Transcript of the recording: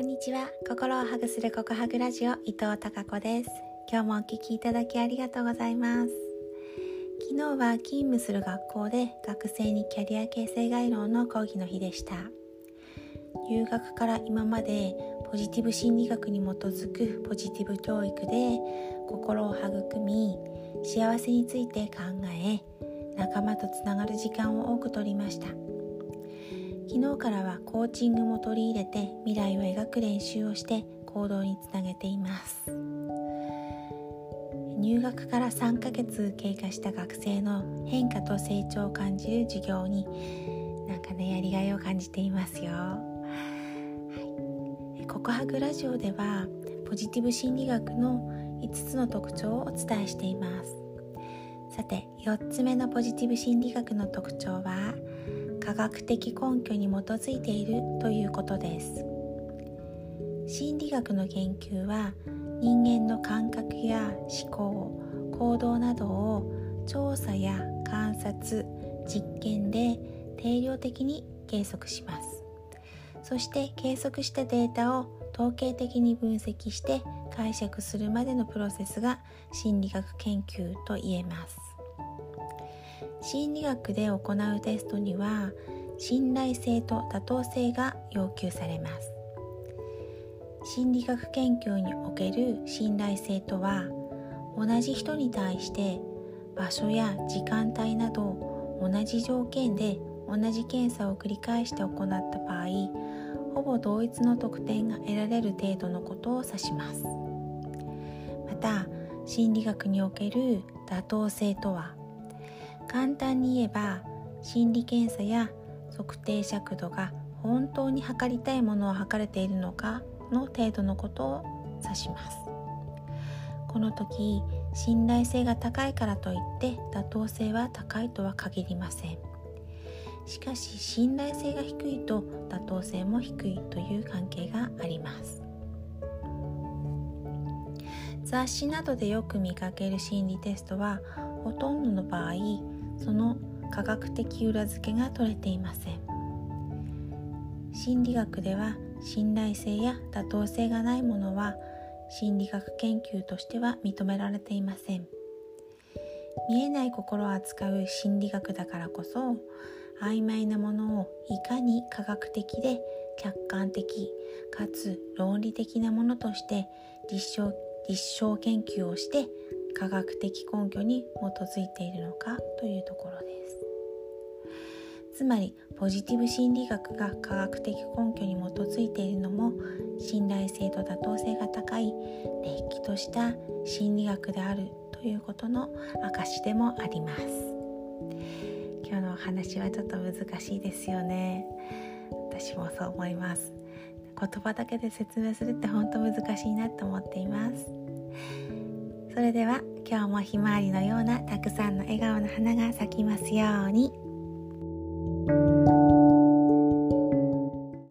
こんにちは。心をハグするココハグラジオ伊藤孝子です。今日もお聞きいただきありがとうございます。昨日は勤務する学校で学生にキャリア形成概論の講義の日でした。留学から今までポジティブ心理学に基づくポジティブ教育で心を育み幸せについて考え仲間とつながる時間を多くとりました。昨日からはコーチングも取り入れて未来を描く練習をして行動につなげています。入学から3ヶ月経過した学生の変化と成長を感じる授業になんかねやりがいを感じていますよ、はい、告白ラジオではポジティブ心理学の5つの特徴をお伝えしています。さて4つ目のポジティブ心理学の特徴は科学的根拠に基づいているということです。心理学の研究は人間の感覚や思考行動などを調査や観察実験で定量的に計測します。そして計測したデータを統計的に分析して解釈するまでのプロセスが心理学研究と言えます。心理学で行うテストには信頼性と妥当性が要求されます。心理学研究における信頼性とは同じ人に対して場所や時間帯など同じ条件で同じ検査を繰り返して行った場合ほぼ同一の得点が得られる程度のことを指します。また心理学における妥当性とは簡単に言えば心理検査や測定尺度が本当に測りたいものを測れているのかの程度のことを指します。この時信頼性が高いからといって妥当性は高いとは限りません。しかし信頼性が低いと妥当性も低いという関係があります。雑誌などでよく見かける心理テストはほとんどの場合その科学的裏付けが取れていません。心理学では信頼性や妥当性がないものは心理学研究としては認められていません。見えない心を扱う心理学だからこそ曖昧なものをいかに科学的で客観的かつ論理的なものとして実証実証研究をして科学的根拠に基づいているのかというところです。つまりポジティブ心理学が科学的根拠に基づいているのも信頼性と妥当性が高いれっきとした心理学であるということの証でもあります。今日のお話はちょっと難しいですよね。私もそう思います。言葉だけで説明するって本当難しいなと思っています。それでは今日もひまわりのようなたくさんの笑顔の花が咲きますように。